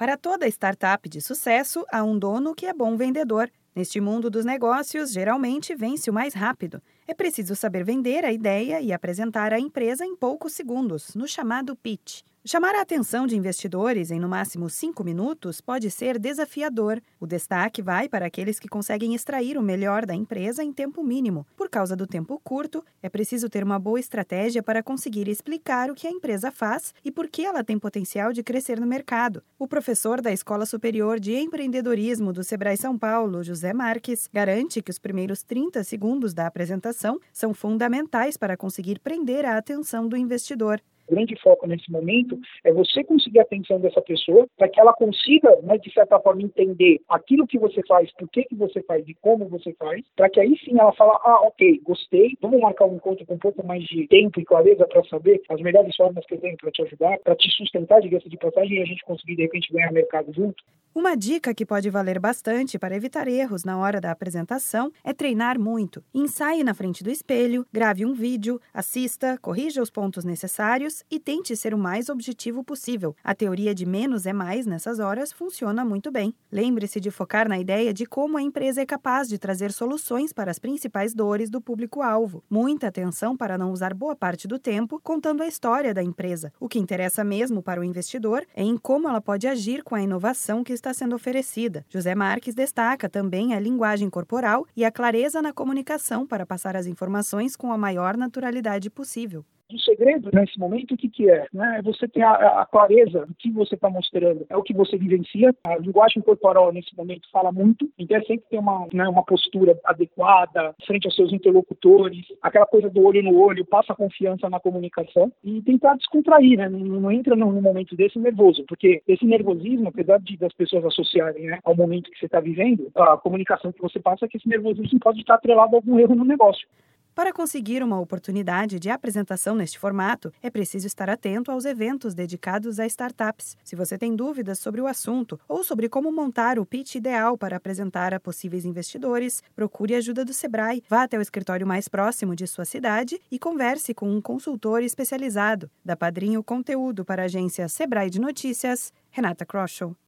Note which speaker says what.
Speaker 1: Para toda startup de sucesso, há um dono que é bom vendedor. Neste mundo dos negócios, geralmente vence o mais rápido. É preciso saber vender a ideia e apresentar a empresa em poucos segundos, no chamado pitch. Chamar a atenção de investidores em no máximo cinco minutos pode ser desafiador. O destaque vai para aqueles que conseguem extrair o melhor da empresa em tempo mínimo. Por causa do tempo curto, é preciso ter uma boa estratégia para conseguir explicar o que a empresa faz e por que ela tem potencial de crescer no mercado. O professor da Escola Superior de Empreendedorismo do Sebrae São Paulo, José Marques, garante que os primeiros 30 segundos da apresentação são fundamentais para conseguir prender a atenção do investidor
Speaker 2: grande foco nesse momento é você conseguir a atenção dessa pessoa para que ela consiga, né, de certa forma, entender aquilo que você faz, por que, que você faz e como você faz, para que aí sim ela fala, ah, ok, gostei, vamos marcar um encontro com um pouco mais de tempo e clareza para saber as melhores formas que eu tenho para te ajudar, para te sustentar, diga-se de passagem, e a gente conseguir, de repente, ganhar mercado junto.
Speaker 1: Uma dica que pode valer bastante para evitar erros na hora da apresentação é treinar muito. Ensaie na frente do espelho, grave um vídeo, assista, corrija os pontos necessários e tente ser o mais objetivo possível. A teoria de menos é mais nessas horas funciona muito bem. Lembre-se de focar na ideia de como a empresa é capaz de trazer soluções para as principais dores do público-alvo. Muita atenção para não usar boa parte do tempo contando a história da empresa. O que interessa mesmo para o investidor é em como ela pode agir com a inovação que está sendo oferecida. José Marques destaca também a linguagem corporal e a clareza na comunicação para passar as informações com a maior naturalidade possível.
Speaker 2: O segredo nesse momento, o que, que é? Né? É você ter a, a clareza do que você está mostrando, é o que você vivencia. A linguagem corporal nesse momento fala muito, então é sempre ter uma, né, uma postura adequada frente aos seus interlocutores, aquela coisa do olho no olho, passa confiança na comunicação e tentar descontrair, né? Não, não entra num momento desse nervoso, porque esse nervosismo, apesar de das pessoas associarem né, ao momento que você está vivendo, a comunicação que você passa é que esse nervosismo pode estar atrelado a algum erro no negócio.
Speaker 1: Para conseguir uma oportunidade de apresentação neste formato, é preciso estar atento aos eventos dedicados a startups. Se você tem dúvidas sobre o assunto ou sobre como montar o pitch ideal para apresentar a possíveis investidores, procure ajuda do Sebrae, vá até o escritório mais próximo de sua cidade e converse com um consultor especializado. Da Padrinho Conteúdo para a agência Sebrae de Notícias, Renata Kroschel.